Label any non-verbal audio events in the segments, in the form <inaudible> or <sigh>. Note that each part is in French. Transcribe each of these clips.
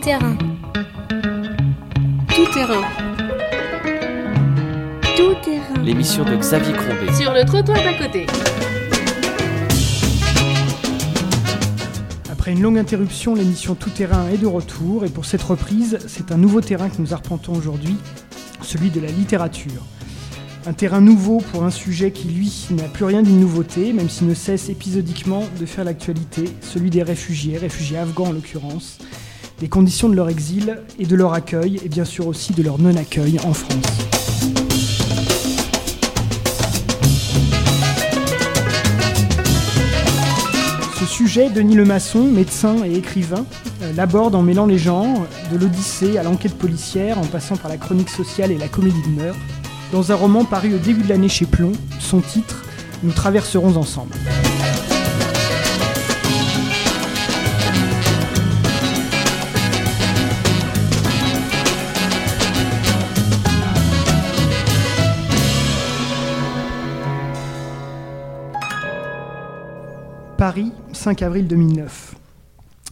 terrain. Tout terrain. Tout terrain. L'émission de Xavier Crombé. Sur le trottoir d'à côté. Après une longue interruption, l'émission Tout Terrain est de retour et pour cette reprise, c'est un nouveau terrain que nous arpentons aujourd'hui, celui de la littérature. Un terrain nouveau pour un sujet qui, lui, n'a plus rien d'une nouveauté, même s'il ne cesse épisodiquement de faire l'actualité, celui des réfugiés, réfugiés afghans en l'occurrence, des conditions de leur exil et de leur accueil, et bien sûr aussi de leur non-accueil en France. Ce sujet, Denis Lemasson, médecin et écrivain, euh, l'aborde en mêlant les genres, de l'Odyssée à l'enquête policière, en passant par la chronique sociale et la comédie de dans un roman paru au début de l'année chez Plomb, son titre Nous traverserons ensemble. Paris, 5 avril 2009.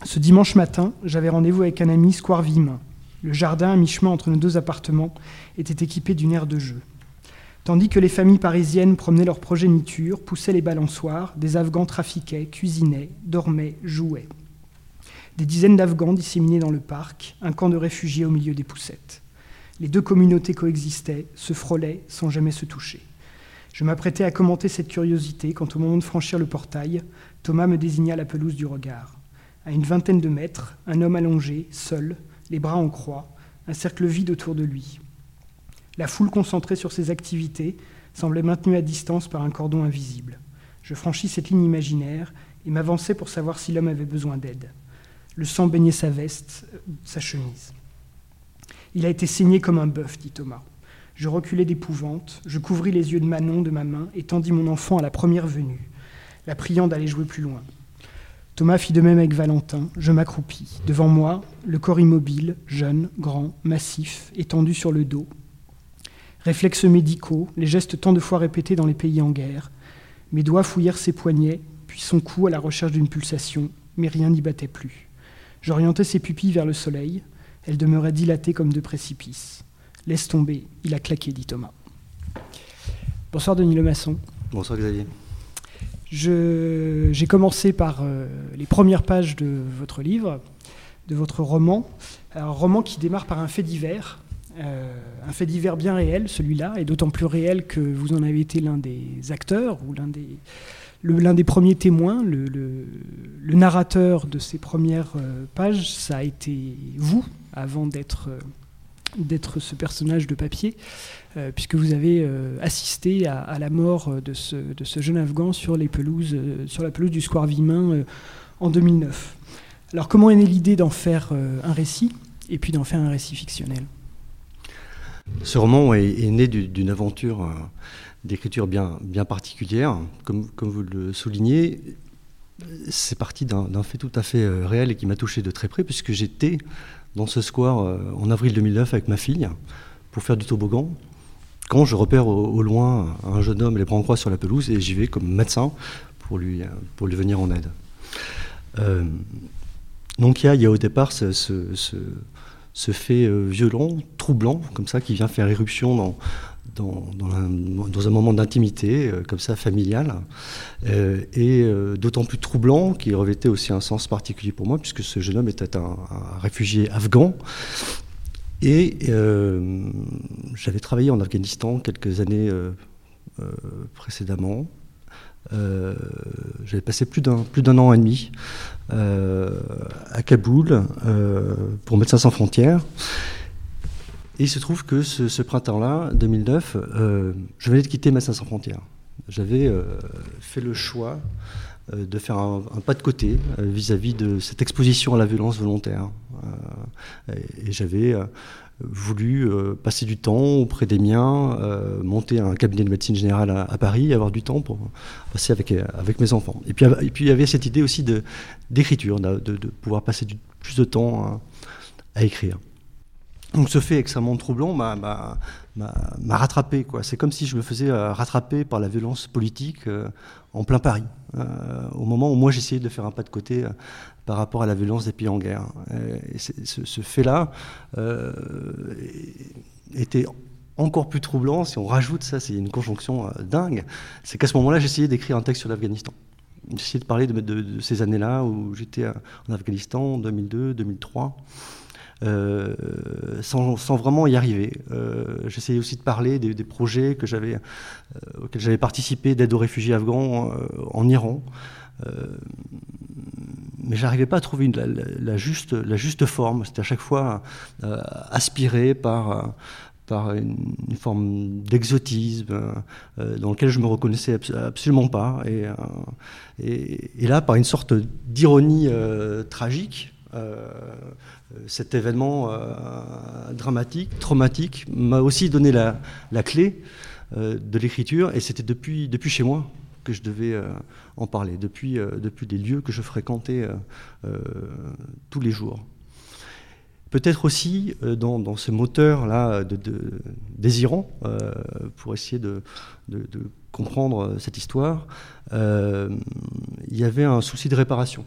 Ce dimanche matin, j'avais rendez-vous avec un ami, Square Vimin. Le jardin, à mi-chemin entre nos deux appartements, était équipé d'une aire de jeu. Tandis que les familles parisiennes promenaient leur progéniture, poussaient les balançoires, des Afghans trafiquaient, cuisinaient, dormaient, jouaient. Des dizaines d'Afghans disséminés dans le parc, un camp de réfugiés au milieu des poussettes. Les deux communautés coexistaient, se frôlaient sans jamais se toucher. Je m'apprêtais à commenter cette curiosité quand, au moment de franchir le portail, Thomas me désigna la pelouse du regard. À une vingtaine de mètres, un homme allongé, seul, les bras en croix, un cercle vide autour de lui. La foule concentrée sur ses activités semblait maintenue à distance par un cordon invisible. Je franchis cette ligne imaginaire et m'avançai pour savoir si l'homme avait besoin d'aide. Le sang baignait sa veste, sa chemise. Il a été saigné comme un bœuf, dit Thomas. Je reculai d'épouvante, je couvris les yeux de Manon de ma main et tendis mon enfant à la première venue, la priant d'aller jouer plus loin. Thomas fit de même avec Valentin. Je m'accroupis. Devant moi, le corps immobile, jeune, grand, massif, étendu sur le dos. Réflexes médicaux, les gestes tant de fois répétés dans les pays en guerre. Mes doigts fouillèrent ses poignets, puis son cou à la recherche d'une pulsation, mais rien n'y battait plus. J'orientai ses pupilles vers le soleil. Elles demeuraient dilatées comme deux précipices. Laisse tomber, il a claqué, dit Thomas. Bonsoir Denis Lemasson. Bonsoir Xavier. J'ai commencé par euh, les premières pages de votre livre, de votre roman. Un roman qui démarre par un fait divers, euh, un fait divers bien réel, celui-là, et d'autant plus réel que vous en avez été l'un des acteurs ou l'un des, des premiers témoins, le, le, le, narrateur de ces premières euh, pages, ça a été vous, avant d'être d'être ce personnage de papier, euh, puisque vous avez euh, assisté à, la mort de ce, de ce, jeune Afghan sur, les pelouses, euh, sur la pelouse du Square Vimin en 2009. Alors comment est née l'idée d'en faire un récit, et puis d'en faire un récit fictionnel? Ce roman est, né d'une aventure d'écriture bien, bien particulière, comme, comme vous le soulignez. C'est parti d'un fait tout à fait réel et qui m'a touché de très près, puisque j'étais dans ce square euh, en avril 2009 avec ma fille pour faire du toboggan. Quand je repère au, loin un jeune homme les bras en croix sur la pelouse et j'y vais comme médecin pour lui, pour lui venir en aide. Euh, donc il y, a, au départ ce, ce, ce, ce fait euh, violent, troublant, comme ça, qui vient faire éruption dans, dans, un, moment d'intimité, euh, comme ça, familial, euh, et euh, d'autant plus troublant qu'il revêtait aussi un sens particulier pour moi, puisque ce jeune homme était un, un réfugié afghan. Et j'avais travaillé en Afghanistan quelques années précédemment. j'avais passé plus d'un plus d'un an et demi à Kaboul pour Médecins sans frontières. Et il se trouve que ce, printemps-là, 2009, euh, je venais de quitter Médecins sans frontières. J'avais euh, fait le choix euh, de faire un, pas de côté vis-à-vis -vis de cette exposition à la violence volontaire. et, j'avais voulu passer du temps auprès des miens, monter un cabinet de médecine générale à, Paris, avoir du temps pour passer avec, avec mes enfants. Et puis, il y avait cette idée aussi d'écriture, de, pouvoir passer plus de temps à écrire. Donc ce fait extrêmement troublant m'a rattrapé. C'est comme si je me faisais euh, rattraper par la violence politique euh, en plein Paris. Euh, au moment où moi j'essayais de faire un pas de côté par rapport à la violence des pays en guerre. Ce, fait-là était encore plus troublant si on rajoute ça, c'est une conjonction dingue, c'est qu'à ce moment-là, j'essayais d'écrire un texte sur l'Afghanistan. J'essayais de parler de, ces années-là où j'étais en Afghanistan, 2002, 2003. Euh, sans, vraiment y arriver. Euh, j'essayais aussi de parler des, projets euh, auxquels j'avais participé d'aide aux réfugiés afghans en Iran. mais j'arrivais pas à trouver la, juste, forme. C'était à chaque fois aspiré par une, forme d'exotisme dans lequel je me reconnaissais absolument pas, et, là par une sorte d'ironie tragique, cet événement euh, dramatique, traumatique, m'a aussi donné la, clé euh, de l'écriture, et c'était depuis, chez moi que je devais en parler, depuis, depuis des lieux que je fréquentais tous les jours. Peut-être aussi dans, ce moteur-là de, désirant, pour essayer de, comprendre cette histoire, il y avait un souci de réparation.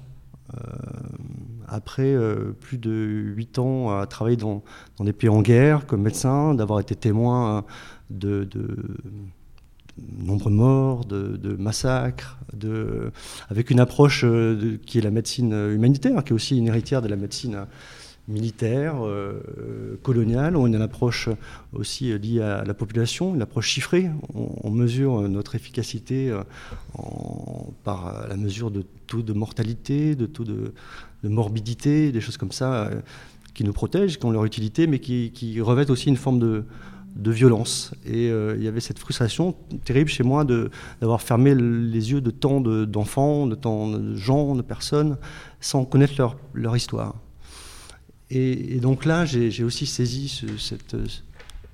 Après plus de huit ans à travailler dans, des pays en guerre comme médecin, d'avoir été témoin de, nombreux morts, de, massacres, de, avec une approche euh, qui est la médecine humanitaire, qui est aussi une héritière de la médecine militaire, euh, coloniale. On a une approche aussi liée à la population, une approche chiffrée. On, mesure notre efficacité euh, par la mesure de taux de mortalité, de taux de, morbidité, des choses comme ça, euh, qui nous protègent, qui ont leur utilité, mais qui, revêtent aussi une forme de, violence. Et il y avait cette frustration terrible chez moi d'avoir fermé les yeux de tant d'enfants, de, tant de gens, de personnes, sans connaître leur, leur histoire. Et, donc là, j'ai aussi saisi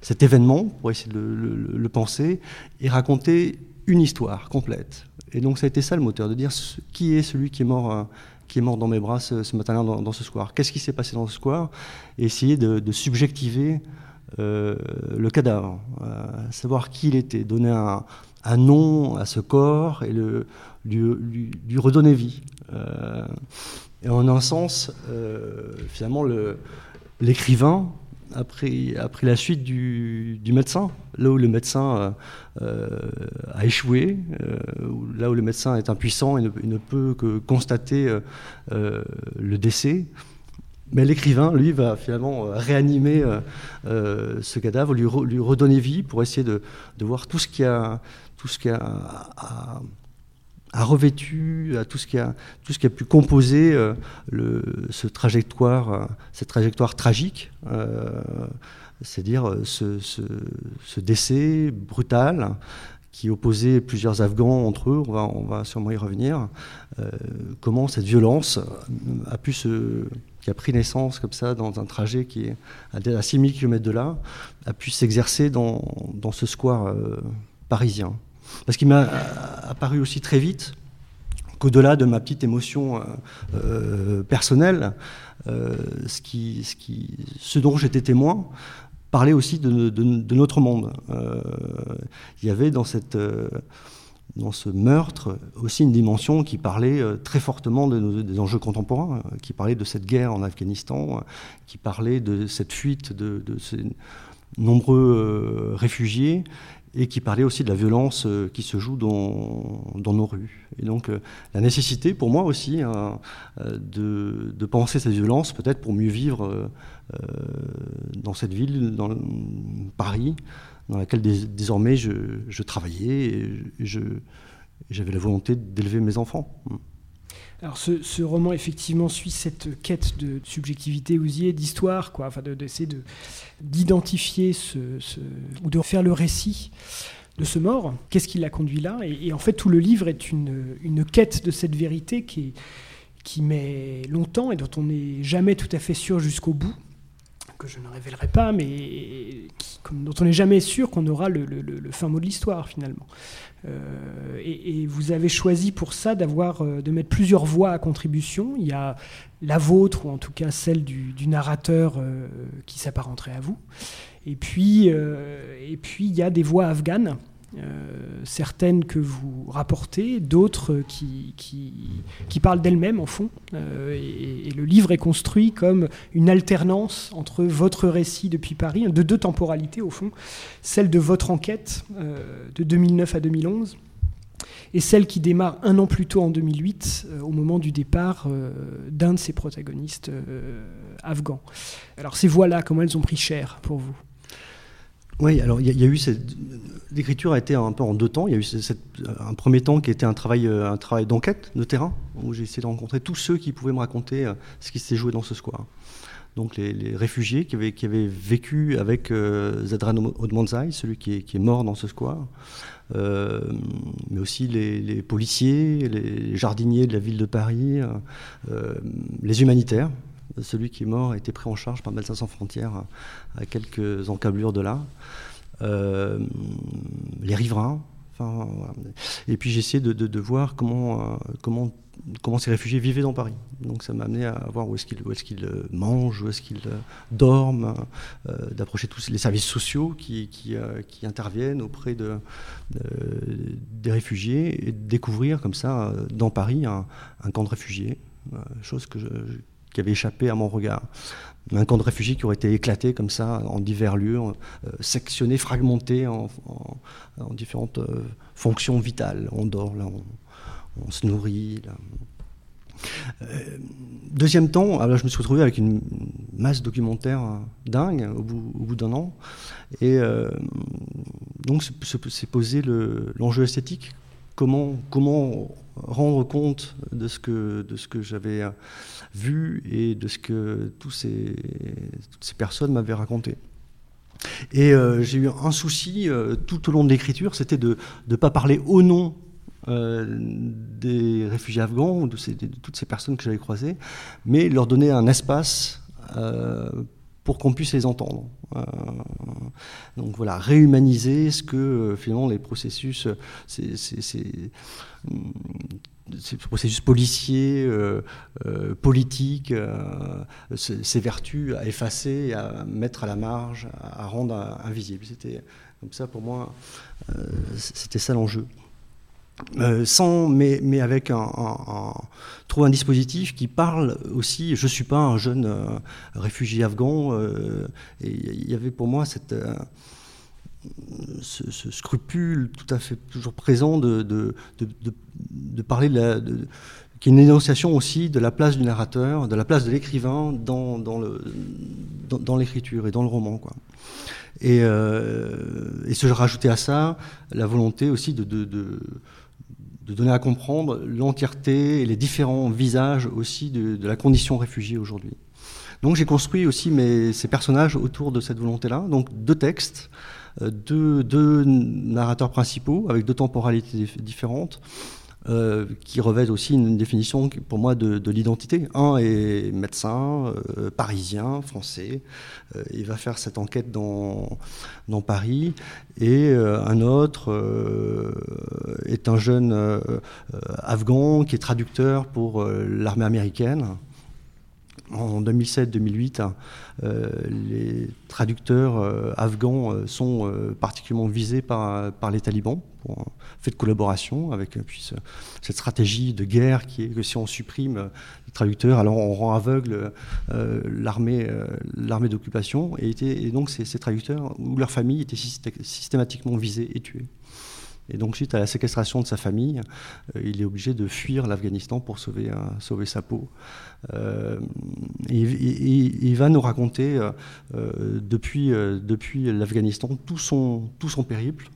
cet événement pour essayer de le, penser et raconter une histoire complète. Et donc ça a été ça le moteur, de dire qui est celui qui est mort, euh, qui est mort dans mes bras ce, matin-là dans, ce square. Qu'est-ce qui s'est passé dans ce square? Et essayer de, subjectiver euh, le cadavre, euh, savoir qui il était, donner un, nom à ce corps et lui redonner vie. Et en un sens, euh, finalement, l'écrivain a pris, la suite du, médecin, là où le médecin euh, a échoué, euh, là où le médecin est impuissant et ne, peut que constater le décès. Mais l'écrivain, lui, va finalement réanimer ce cadavre, lui, redonner vie pour essayer de, voir tout ce qui a, tout ce a, a revêtu, à tout ce qui a, tout ce qui a pu composer euh, euh, cette trajectoire tragique, euh, c'est-à-dire ce, décès brutal qui opposait plusieurs Afghans entre eux, on va, on va sûrement y revenir, comment cette violence a pu se, qui a pris naissance comme ça dans un trajet qui est à 6000 km de là, a pu s'exercer dans, ce square parisien. Parce qu'il m'a apparu aussi très vite qu'au-delà de ma petite émotion euh, euh, personnelle, euh, ce, dont j'étais témoin parlait aussi de, notre monde. il y avait dans, ce meurtre aussi une dimension qui parlait très fortement de des enjeux contemporains, qui parlait de cette guerre en Afghanistan, qui parlait de cette fuite de, de ces nombreux réfugiés et qui parlait aussi de la violence euh, qui se joue dans, dans nos rues. Et donc euh, la nécessité pour moi aussi hein, euh, de, de, penser cette violence peut-être pour mieux vivre dans cette ville, dans Paris, dans laquelle désormais je, je travaillais et j'avais la volonté d'élever mes enfants. Alors ce, roman effectivement suit cette quête de subjectivité ousier, d'histoire, quoi, enfin d'essayer de, d'identifier ce, ou de faire le récit de ce mort. Qu'est-ce qui l'a conduit là? Et, en fait tout le livre est une, quête de cette vérité qui met longtemps et dont on n'est jamais tout à fait sûr jusqu'au bout que je ne révélerai pas, mais dont on n'est jamais sûr qu'on aura le, fin mot de l'histoire finalement. Euh, et, vous avez choisi pour ça d'avoir, euh, de mettre plusieurs voix à contribution. Il y a la vôtre, ou en tout cas celle du, narrateur euh, qui s'apparenterait à vous. Et puis, et puis il y a des voix afghanes certaines que vous rapportez, d'autres qui, parlent d'elles-mêmes, en fond. Et, et, le livre est construit comme une alternance entre votre récit depuis Paris, de deux temporalités, au fond, celle de votre enquête de 2009 à 2011 et celle qui démarre un an plus tôt en 2008, euh, au moment du départ euh, d'un de ses protagonistes euh, afghans. Alors ces voix-là, comment elles ont pris cher pour vous? Oui, alors il y, a eu cette. L'écriture a été un peu en deux temps. Il y a eu un premier temps qui était un travail, un travail d'enquête de terrain, où j'ai essayé de rencontrer tous ceux qui pouvaient me raconter ce qui s'était joué dans ce square donc les, réfugiés qui avaient, vécu avec euh, Zadran Odmanzai, celui qui est, mort dans ce square, euh, mais aussi les, policiers, les jardiniers de la ville de Paris, euh, les humanitaires. Celui qui est mort a été pris en charge par Médecins sans frontières à quelques encablures de là. les riverains, et puis j'ai de, voir comment, comment ces réfugiés vivaient dans Paris. Donc ça m'a amené à voir où est-ce qu'ils euh, mangent, où est-ce qu'ils euh, dorment, euh, d'approcher tous les services sociaux qui, interviennent auprès de, des réfugiés et de découvrir comme ça dans Paris un, camp de réfugiés, chose que qui avait échappé à mon regard. Un camp de réfugiés qui aurait été éclaté comme ça en divers lieux, sectionné, fragmenté en, en différentes fonctions vitales. On dort là, on, se nourrit. Euh, deuxième temps, alors je me suis retrouvé avec une masse documentaire dingue au bout, d'un an. Et euh, donc, c'est posé l'enjeu esthétique. Comment, comment rendre compte de ce que, de ce que j'avais vu et de ce que ces, toutes ces personnes m'avaient raconté. Et euh, j'ai eu un souci tout au long de l'écriture, c'était de ne pas parler au nom euh, des réfugiés afghans ou de, toutes ces personnes que j'avais croisées, mais leur donner un espace euh, pour qu'on puisse les entendre. Euh, donc voilà, réhumaniser ce que finalement les processus, ces, processus policiers, politiques, ces vertus à effacer, à mettre à la marge, à, rendre invisible. C'était comme ça pour moi, c'était ça l'enjeu. Euh, sans, mais, mais avec un, un, un dispositif qui parle aussi. Je suis pas un jeune euh, réfugié afghan, euh, il y avait pour moi cette, ce, scrupule tout à fait toujours présent de, de, de, parler de la, qui est une énonciation aussi de la place du narrateur, de la place de l'écrivain dans, dans, dans, l'écriture et dans le roman. Quoi. Et, et se rajouter à ça la volonté aussi de de donner à comprendre l'entièreté et les différents visages aussi de, la condition réfugiée aujourd'hui. Donc j'ai construit aussi mes, ces personnages autour de cette volonté-là. Donc deux textes, euh, deux, deux narrateurs principaux avec deux temporalités différentes. Euh, qui revêtent aussi une définition pour moi de, l'identité. Un est médecin, euh, parisien, français. Euh, il va faire cette enquête dans, dans Paris. Et un autre est un jeune afghan qui est traducteur pour l'armée américaine en 2007-2008, hein, euh, les traducteurs euh, afghans euh, sont particulièrement visés par, les talibans pour un fait de collaboration avec cette stratégie de guerre qui est que si on supprime les traducteurs, alors on rend aveugle l'armée d'occupation. Et, et, donc ces, ces, traducteurs ou leurs familles étaient systématiquement visés et tués. Et donc, suite à la séquestration de sa famille, euh, il est obligé de fuir l'Afghanistan pour sauver, sa peau. Euh, il va nous raconter, euh, depuis, l'Afghanistan, tout son périple.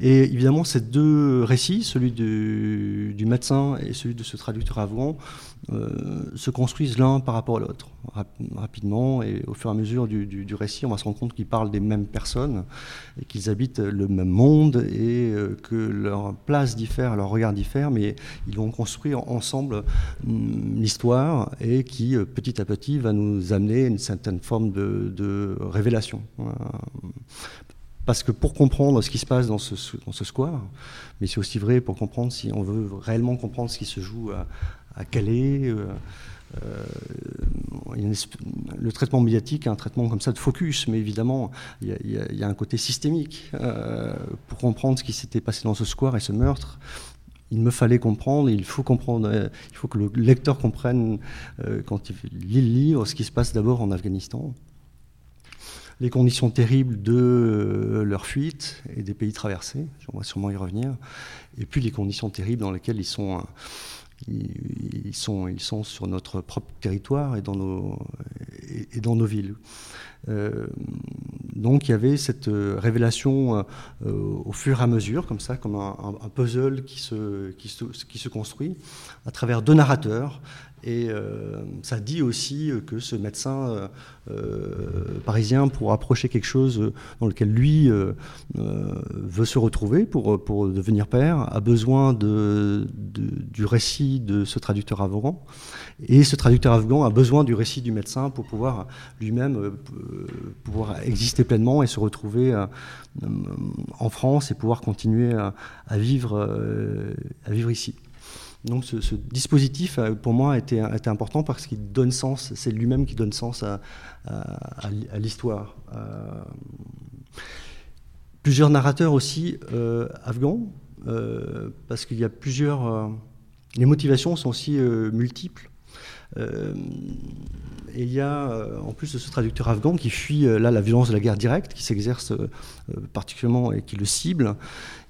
Et évidemment, ces deux récits, celui du, médecin et celui de ce traducteur afghan, euh, se construisent l'un par rapport à l'autre, rapidement, et au fur et à mesure du, récit, on va se rendre compte qu'ils parlent des mêmes personnes, et qu'ils habitent le même monde, et euh, que leur place diffère, leur regard diffère, mais ils vont construire ensemble hum, l'histoire, et qui, euh, petit à petit, va nous amener une certaine forme de, révélation. Parce que pour comprendre ce qui se passe dans ce, square, mais c'est aussi vrai pour comprendre si on veut réellement comprendre ce qui se joue à, Calais. Euh, euh, le traitement médiatique, un traitement comme ça de focus, mais évidemment, il y a, un côté systémique. pour comprendre ce qui s'était passé dans ce square et ce meurtre, il me fallait comprendre, il faut comprendre, il faut que le lecteur comprenne quand il lit le livre ce qui se passe d'abord en Afghanistan, les conditions terribles de euh, leur fuite et des pays traversés, on va sûrement y revenir, et puis les conditions terribles dans lesquelles ils sont, euh, ils sont, ils sont sur notre propre territoire et dans nos, et dans nos villes. Euh, donc il y avait cette révélation au fur et à mesure, comme ça, comme un, puzzle qui se, qui, se, qui se construit à travers deux narrateurs et euh, ça dit aussi que ce médecin euh, euh, parisien, pour approcher quelque chose dans lequel lui veut se retrouver pour, pour devenir père, a besoin de, du récit de ce traducteur afghan. Et ce traducteur afghan a besoin du récit du médecin pour pouvoir lui-même pouvoir exister pleinement et se retrouver en France et pouvoir continuer à, vivre, à vivre ici. Donc ce, dispositif, euh, pour moi, était, était important parce qu'il donne sens, c'est lui-même qui donne sens à, l'histoire. Euh, plusieurs narrateurs aussi euh, afghans, parce qu'il y a plusieurs... les motivations sont aussi multiples. Euh, et il y a, euh, en plus de ce traducteur afghan qui fuit euh, là la violence de la guerre directe, qui s'exerce particulièrement et qui le cible,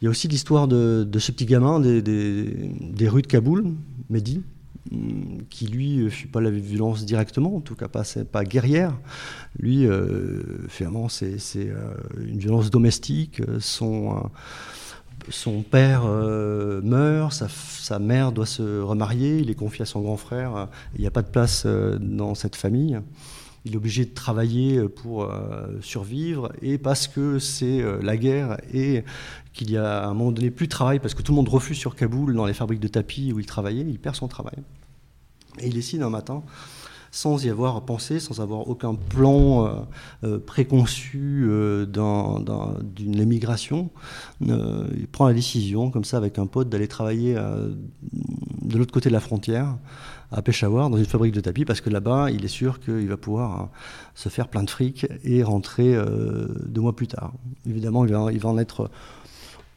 il y a aussi l'histoire de, ce petit gamin des, rues de Kaboul, Mehdi, mm, qui lui fuit pas la violence directement, en tout cas pas, pas guerrière. Lui, finalement, c'est une violence domestique. Son, son père euh, meurt, sa, mère doit se remarier, il est confié à son grand frère, il n'y a pas de place euh, dans cette famille. Il est obligé de travailler pour euh, survivre et parce que c'est la guerre et qu'il y a à un moment donné plus de travail parce que tout le monde refuse sur Kaboul dans les fabriques de tapis où il travaillait, il perd son travail. Et il décide un matin sans y avoir pensé, sans avoir aucun plan euh, euh, préconçu euh, d'une émigration. il prend la décision, comme ça, avec un pote, d'aller travailler de l'autre côté de la frontière, à Peshawar, dans une fabrique de tapis, parce que là-bas, il est sûr qu'il va pouvoir se faire plein de fric et rentrer deux mois plus tard. Évidemment, il va, il va en être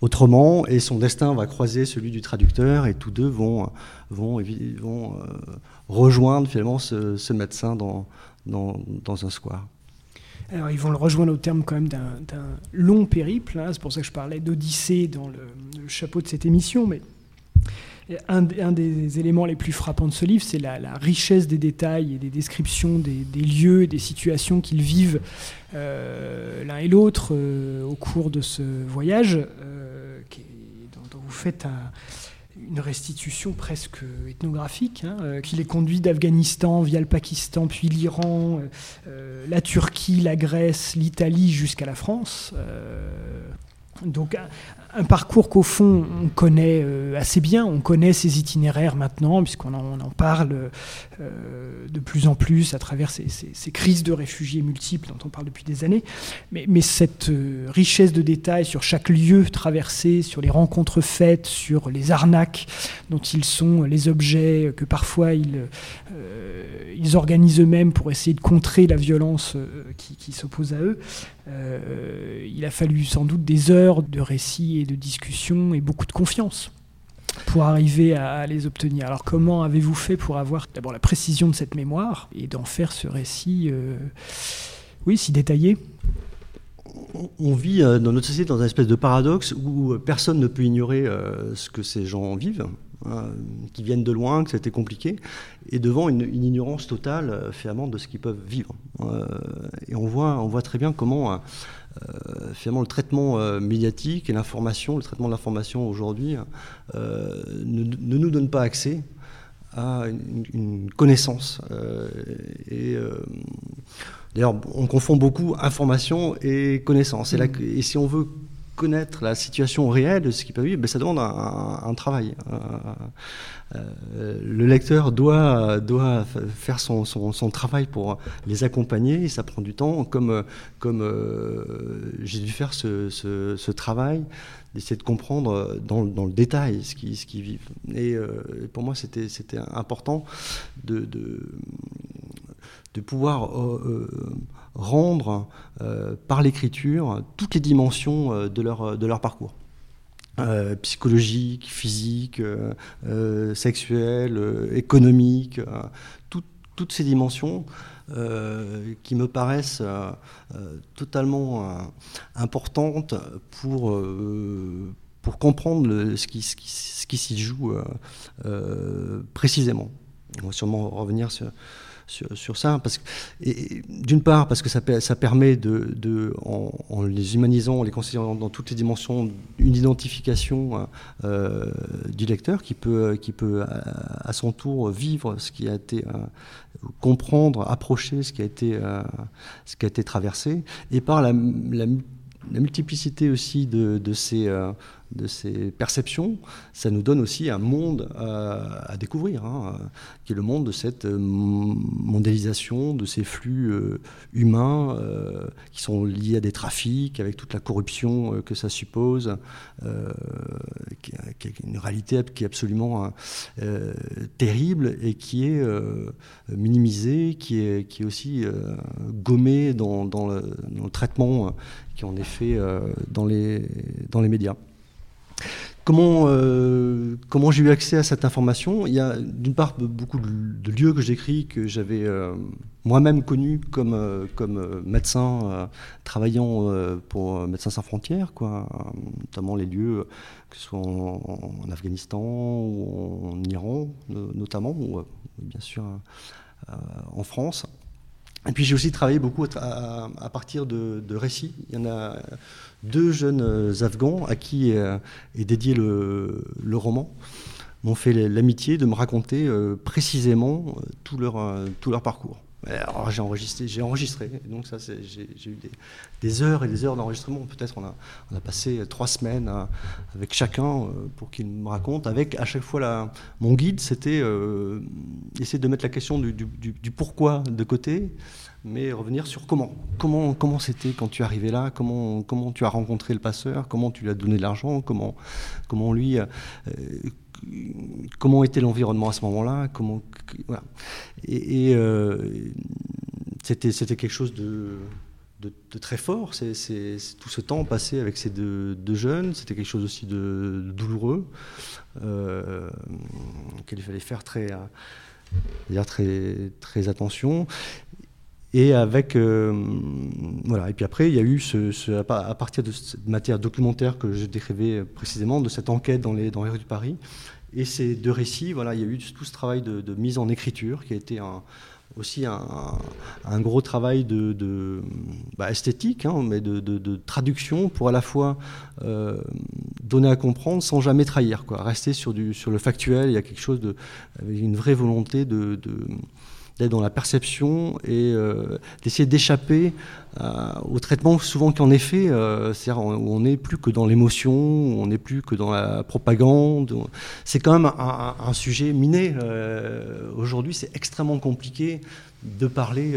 autrement et son destin va croiser celui du traducteur et tous deux vont, euh, rejoindre finalement ce, médecin dans, un square. Alors ils vont le rejoindre au terme quand même d'un long périple, hein. c'est pour ça que je parlais d'Odyssée dans le, chapeau de cette émission, mais un, des éléments les plus frappants de ce livre, c'est la, richesse des détails et des descriptions des, lieux et des situations qu'ils vivent euh, l'un et l'autre euh, au cours de ce voyage, faites une restitution presque ethnographique, hein, qui les conduit d'Afghanistan via le Pakistan, puis l'Iran, la Turquie, la Grèce, l'Italie jusqu'à la France. Donc un parcours qu'au fond on connaît euh, assez bien, on connaît ces itinéraires maintenant, puisqu'on en, parle euh, de plus en plus à travers ces, crises de réfugiés multiples dont on parle depuis des années. Mais, cette euh, richesse de détails sur chaque lieu traversé, sur les rencontres faites, sur les arnaques dont ils sont les objets, que parfois ils, organisent eux-mêmes pour essayer de contrer la violence qui s'oppose à eux, il a fallu sans doute des heures de récits et de discussion et beaucoup de confiance pour arriver à, les obtenir. Alors comment avez-vous fait pour avoir d'abord la précision de cette mémoire et d'en faire ce récit, euh, oui, si détaillé? On vit euh, dans notre société dans un espèce de paradoxe où euh, personne ne peut ignorer ce que ces gens vivent, hein, qui viennent de loin, que c'était compliqué, et devant une, ignorance totale finalement de ce qu'ils peuvent vivre. et on voit, on voit très bien comment euh, finalement le traitement euh, médiatique et l'information, le traitement de l'information aujourd'hui euh, ne, nous donne pas accès à une, connaissance. et d'ailleurs, on confond beaucoup information et connaissance. Et, et si on veut connaître la situation réelle de ce qui peut vivre, ben ça demande un, travail. Euh, le lecteur doit, doit faire son, son, travail pour les accompagner, ça prend du temps, comme, comme euh, j'ai dû faire ce, ce, travail, d'essayer de comprendre dans, dans, le détail ce qu'ils ce qui vivent. Et euh, pour moi, c'était important de, de de pouvoir rendre par l'écriture toutes les dimensions de leur, de leur parcours. psychologique, physique, sexuelle, économique, toutes ces dimensions euh, qui me paraissent euh, euh, totalement importantes pour, pour comprendre ce qui, ce qui, s'y joue précisément. On va sûrement revenir sur, sur, ça. Parce d'une part, parce que ça, ça permet, de, de en, les humanisant, en les considérant dans toutes les dimensions, une identification euh, du lecteur qui peut, qui peut à, son tour vivre ce qui a été, euh, comprendre, approcher ce qui a été, euh, ce qui a été traversé, et par la, la, la multiplicité aussi de, de ces de ces perceptions, ça nous donne aussi un monde à, découvrir, hein, qui est le monde de cette euh, mondialisation, de ces flux euh, humains euh, qui sont liés à des trafics, avec toute la corruption que ça suppose, qui, est une réalité qui est absolument terrible et qui est minimisée, qui est, aussi gommée dans, le, traitement qui en est fait dans les médias. Comment, euh, comment j'ai eu accès à cette information? Il y a d'une part beaucoup de, lieux que j'écris que j'avais euh, moi-même connus comme, euh, comme médecin travaillant pour Médecins sans frontières, quoi, notamment les lieux que ce soit en, Afghanistan ou en Iran notamment, ou bien sûr en France. Et puis j'ai aussi travaillé beaucoup à, partir de, récits. Il y en a deux jeunes euh, Afghans à qui est, dédié le, roman m'ont fait l'amitié de me raconter euh, précisément euh, tout leur parcours. Alors j'ai enregistré, j'ai enregistré, donc ça j'ai eu des, heures et des heures d'enregistrement. Peut-être on a, passé trois semaines avec chacun pour qu'il me raconte. Avec à chaque fois mon guide, c'était essayer de mettre la question du, pourquoi de côté mais revenir sur comment. Comment comment c'était quand tu arrivais là? Comment comment tu as rencontré le passeur? Comment tu lui as donné de l'argent? Comment comment lui euh, comment était l'environnement à ce moment-là Comment voilà. Et, euh, c'était c'était quelque chose de de, très fort, c'est tout ce temps passé avec ces deux, jeunes, c'était quelque chose aussi de, douloureux, euh, auquel il fallait faire très, dire très, très attention. Et avec euh, voilà. Et puis après, il y a eu ce, à partir de cette matière documentaire que je décrivais précisément, de cette enquête dans les dans les rues de Paris, et ces deux récits. Voilà, il y a eu tout ce travail de, mise en écriture qui a été aussi un, gros travail de, bah, esthétique, hein, mais de, traduction pour à la fois euh, donner à comprendre sans jamais trahir, quoi. Rester sur, le factuel, il y a quelque chose de, une vraie volonté de, d'être dans la perception et euh, d'essayer d'échapper euh, au traitement souvent qu'en effet, euh, c'est-à-dire où on n'est plus que dans l'émotion, on n'est plus que dans la propagande. C'est quand même un, sujet miné. Aujourd'hui, c'est extrêmement compliqué de parler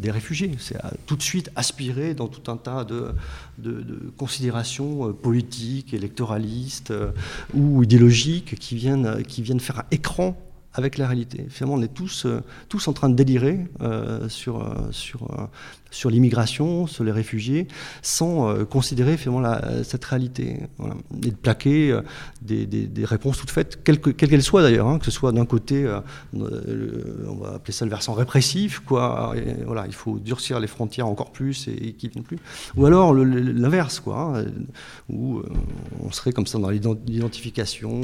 des réfugiés. C'est tout de suite aspiré dans tout un tas de, de, de considérations politiques, électoralistes ou idéologiques qui viennent, qui viennent faire un écran avec la réalité. Finalement, on est tous, euh, tous en train de délirer euh, sur, euh, sur, sur l'immigration, sur les réfugiés, sans considérer finalement cette réalité. Et de plaquer des, des, réponses toutes faites, quelles qu'elles soient d'ailleurs, hein, que ce soit d'un côté, on va appeler ça le versant répressif, quoi, voilà, il faut durcir les frontières encore plus et, qu'ils viennent plus. Ou alors l'inverse, quoi, hein, où on serait comme ça dans l'identification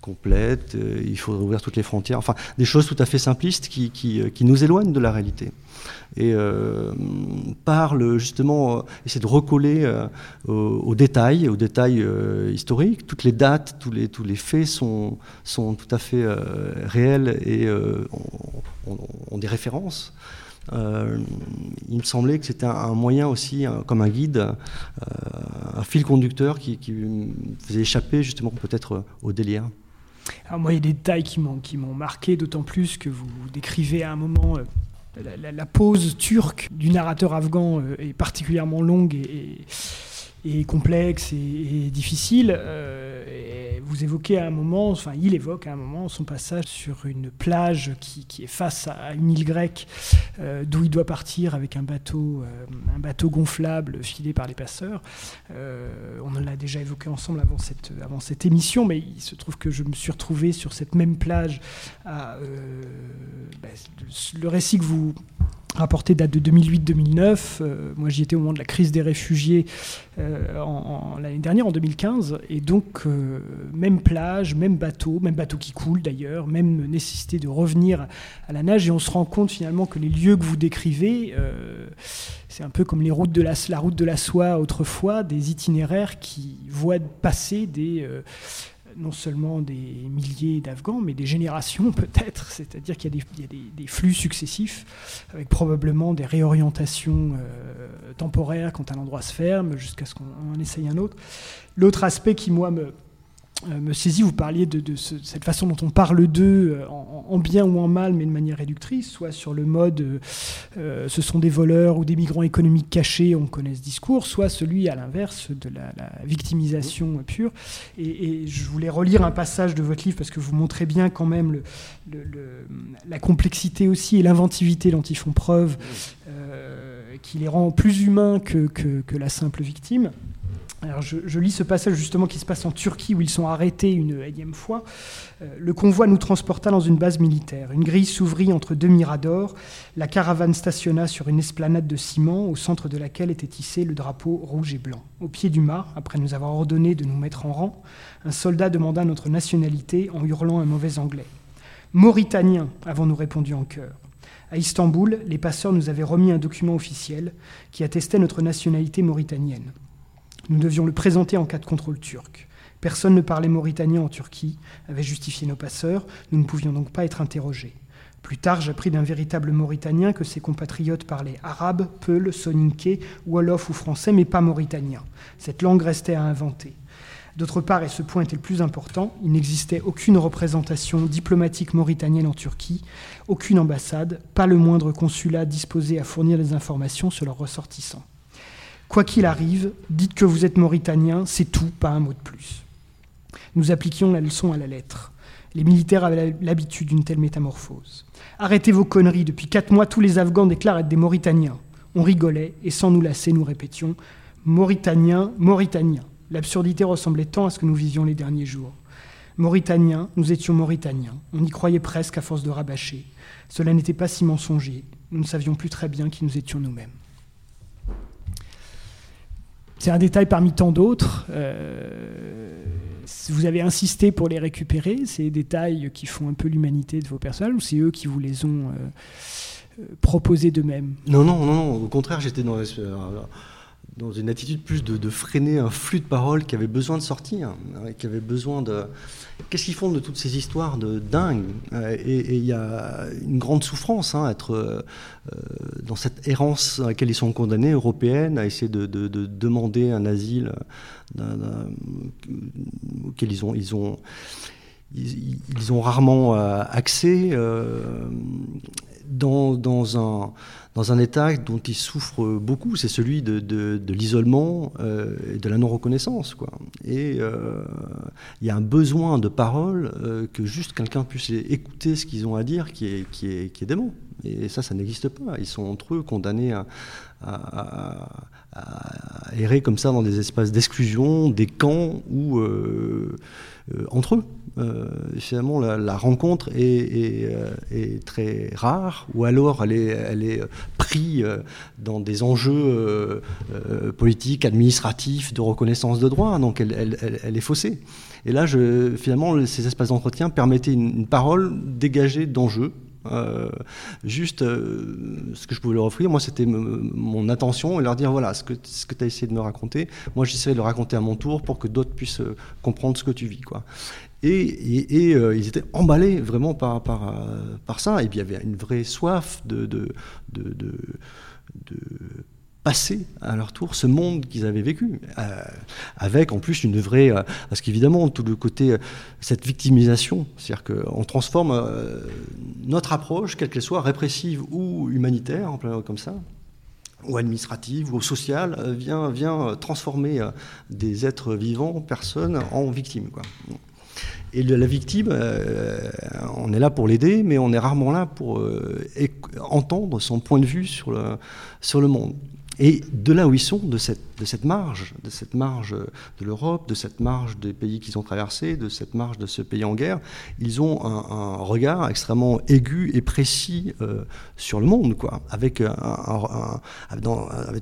complète, euh, il faut ouvrir toutes les frontières, enfin des choses tout à fait simplistes qui, qui, euh, nous éloignent de la réalité. Et euh, parle justement, euh, de recoller aux, détails, aux détails historiques. Toutes les dates, tous les, tous les faits sont, sont tout à fait réels et ont, des références. il me semblait que c'était un, moyen aussi, comme un guide, un fil conducteur qui, qui faisait échapper justement peut-être au délire. Alors moi, il y a des détails qui m'ont, qui m'ont marqué, d'autant plus que vous décrivez à un moment euh, la, pause turque du narrateur afghan euh, est particulièrement longue et, complexe et, difficile. Euh, vous évoquez à un moment, enfin il évoque à un moment son passage sur une plage qui, est face à une île grecque euh, d'où il doit partir avec un bateau, euh, un bateau gonflable filé par les passeurs. on en a déjà évoqué ensemble avant cette, avant cette émission, mais il se trouve que je me suis retrouvé sur cette même plage. Ben, le récit que vous rapporté date de 2008-2009. Euh, moi, j'y étais au moment de la crise des réfugiés euh, en, l'année dernière, en 2015. Et donc, euh, même plage, même bateau, même bateau qui coule d'ailleurs, même nécessité de revenir à la nage. Et on se rend compte finalement que les lieux que vous décrivez, c'est un peu comme les routes de la, la route de la soie autrefois, des itinéraires qui voient passer des non seulement des milliers d'Afghans, mais des générations <laughs> peut-être, c'est-à-dire qu'il y a, des, flux successifs, avec probablement des réorientations euh, temporaires quand un endroit se ferme, jusqu'à ce qu'on essaye un autre. L'autre aspect qui, moi, me, me saisit. Vous parliez de, cette façon dont on parle d'eux, euh, en, bien ou en mal, mais de manière réductrice, soit sur le mode euh, ce sont des voleurs ou des migrants économiques cachés, on connaît ce discours, soit celui à l'inverse de la, victimisation pure. Et, je voulais relire un passage de votre livre parce que vous montrez bien quand même le, la complexité aussi et l'inventivité dont ils font preuve, qui les rend plus humains que, que la simple victime. Alors je, lis ce passage justement qui se passe en Turquie où ils sont arrêtés une énième fois. Euh, le convoi nous transporta dans une base militaire. Une grille s'ouvrit entre deux miradors. La caravane stationna sur une esplanade de ciment au centre de laquelle était tissé le drapeau rouge et blanc. Au pied du mât, après nous avoir ordonné de nous mettre en rang, un soldat demanda notre nationalité en hurlant un mauvais anglais. Mauritanien, avons-nous répondu en chœur. À Istanbul, les passeurs nous avaient remis un document officiel qui attestait notre nationalité mauritanienne. Nous devions le présenter en cas de contrôle turc. Personne ne parlait mauritanien en Turquie, avait justifié nos passeurs, nous ne pouvions donc pas être interrogés. Plus tard, j'appris d'un véritable Mauritanien que ses compatriotes parlaient arabe, peul, soninké, wolof ou français, mais pas mauritanien. Cette langue restait à inventer. D'autre part, et ce point était le plus important, il n'existait aucune représentation diplomatique mauritanienne en Turquie, aucune ambassade, pas le moindre consulat disposé à fournir des informations sur leurs ressortissants. Quoi qu'il arrive, dites que vous êtes mauritanien, c'est tout, pas un mot de plus. Nous appliquions la leçon à la lettre. Les militaires avaient l'habitude d'une telle métamorphose. Arrêtez vos conneries, depuis quatre mois tous les Afghans déclarent être des Mauritaniens. On rigolait, et sans nous lasser, nous répétions Mauritaniens, Mauritaniens. L'absurdité ressemblait tant à ce que nous vivions les derniers jours. Mauritaniens, nous étions Mauritaniens. On y croyait presque à force de rabâcher. Cela n'était pas si mensonger. Nous ne savions plus très bien qui nous étions nous-mêmes. C'est un détail parmi tant d'autres. Euh, vous avez insisté pour les récupérer, ces détails qui font un peu l'humanité de vos personnages, ou c'est eux qui vous les ont euh, euh, proposés d'eux-mêmes? Non, non, non, au contraire, j'étais dans, dans une attitude plus de, freiner un flux de paroles qui avait besoin de sortir, hein, qui avait besoin de. Qu'est-ce qu'ils font de toutes ces histoires de dingue euh, Et il y a une grande souffrance à hein, être euh, dans cette errance à laquelle ils sont condamnés, européenne, à essayer de, demander un asile auquel ils ont, ils ont, ils, ont rarement euh, accès dans, dans un dans un état dont ils souffrent beaucoup, c'est celui de, de, l'isolement euh, et de la non-reconnaissance. Et euh, il y a un besoin de parole euh, que juste quelqu'un puisse écouter ce qu'ils ont à dire qui est, qui est, qui est dément. Et ça, ça n'existe pas. Ils sont entre eux condamnés à, à, errer comme ça dans des espaces d'exclusion, des camps ou entre eux. Euh, finalement, la, rencontre euh, est, très rare, ou alors elle est, est prise euh, dans des enjeux politiques, administratifs, de reconnaissance de droits, donc elle, est faussée. Et là, finalement, ces espaces d'entretien permettaient une, parole dégagée d'enjeux, juste ce que je pouvais leur offrir, moi, c'était mon attention et leur dire voilà, ce que, tu as essayé de me raconter, moi, j'essaie de le raconter à mon tour pour que d'autres puissent comprendre ce que tu vis. Quoi. Et, euh, ils étaient emballés vraiment par, par, euh, par, ça. Et puis il y avait une vraie soif de, de, de, de, passer à leur tour ce monde qu'ils avaient vécu. Euh, avec en plus une vraie. parce qu'évidemment, tout le côté. cette victimisation, c'est-à-dire qu'on transforme notre approche, quelle qu'elle soit, répressive ou humanitaire, en plein comme ça ou administrative ou sociale, vient, vient transformer des êtres vivants, personnes, en victimes. Et la victime, on est là pour l'aider, mais on est rarement là pour entendre son point de vue sur le, sur le monde. Et de là où ils sont, de cette, marge, de cette marge de l'Europe, de cette marge des pays qu'ils ont traversés, de cette marge de ce pays en guerre, ils ont un, regard extrêmement aigu et précis euh, sur le monde, quoi, avec, un,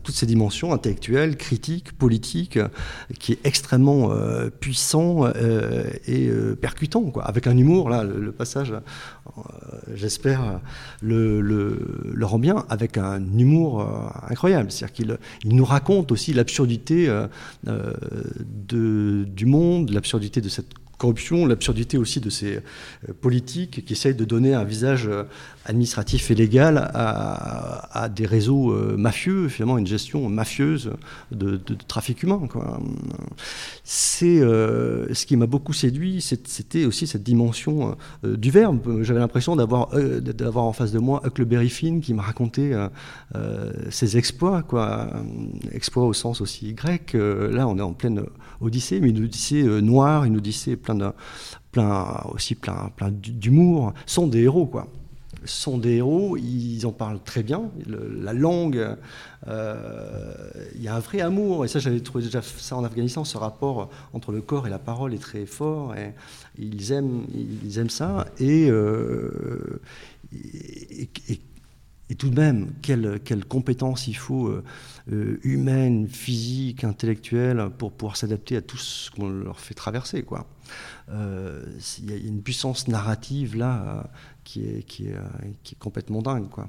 toutes ces dimensions intellectuelles, critiques, politiques, qui est extrêmement euh, puissant euh, et percutant, quoi, avec un humour, là, le, passage, j'espère, le, rend bien, avec un humour incroyable. C'est-à-dire qu'il nous raconte aussi l'absurdité euh, euh, du monde, l'absurdité de cette corruption, l'absurdité aussi de ces euh, politiques qui essayent de donner un visage administratif et légal à, des réseaux euh, mafieux, finalement une gestion mafieuse de, trafic humain. C'est euh, ce qui m'a beaucoup séduit, c'était aussi cette dimension euh, du verbe. J'avais l'impression d'avoir en face de moi Huckleberry Finn qui me racontait ses exploits, quoi, exploits au sens aussi grec. là, on est en pleine Odyssée, mais une Odyssée noire, une Odyssée plein de, plein aussi plein, plein d'humour, sont des héros, quoi. Sont des héros, ils en parlent très bien. la langue, euh, il y a un vrai amour, et ça j'avais trouvé déjà ça en Afghanistan, ce rapport entre le corps et la parole est très fort, et ils aiment, ils aiment ça, euh, tout de même, quelle, quelle compétence il faut euh, humaine, physique, intellectuelle, pour pouvoir s'adapter à tout ce qu'on leur fait traverser. Quoi. il y a une puissance narrative là qui est, qui est, euh, qui est complètement dingue. Quoi.